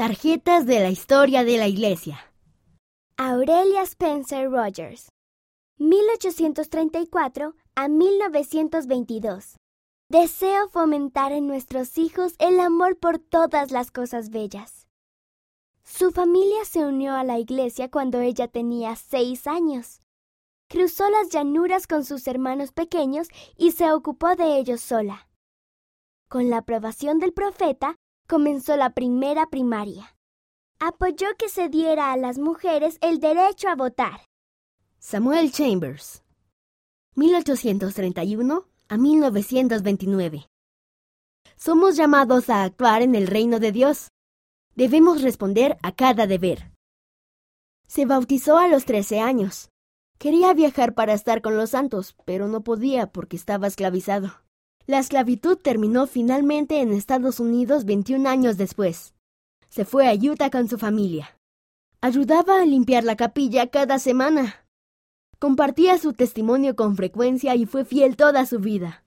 Tarjetas de la historia de la Iglesia. Aurelia Spencer Rogers. 1834 a 1922. Deseo fomentar en nuestros hijos el amor por todas las cosas bellas. Su familia se unió a la iglesia cuando ella tenía seis años. Cruzó las llanuras con sus hermanos pequeños y se ocupó de ellos sola. Con la aprobación del profeta, comenzó la primera primaria. Apoyó que se diera a las mujeres el derecho a votar. Samuel Chambers. 1831 a 1929. Somos llamados a actuar en el reino de Dios. Debemos responder a cada deber. Se bautizó a los 13 años. Quería viajar para estar con los santos, pero no podía porque estaba esclavizado. La esclavitud terminó finalmente en Estados Unidos 21 años después. Se fue a Utah con su familia. Ayudaba a limpiar la capilla cada semana. Compartía su testimonio con frecuencia y fue fiel toda su vida.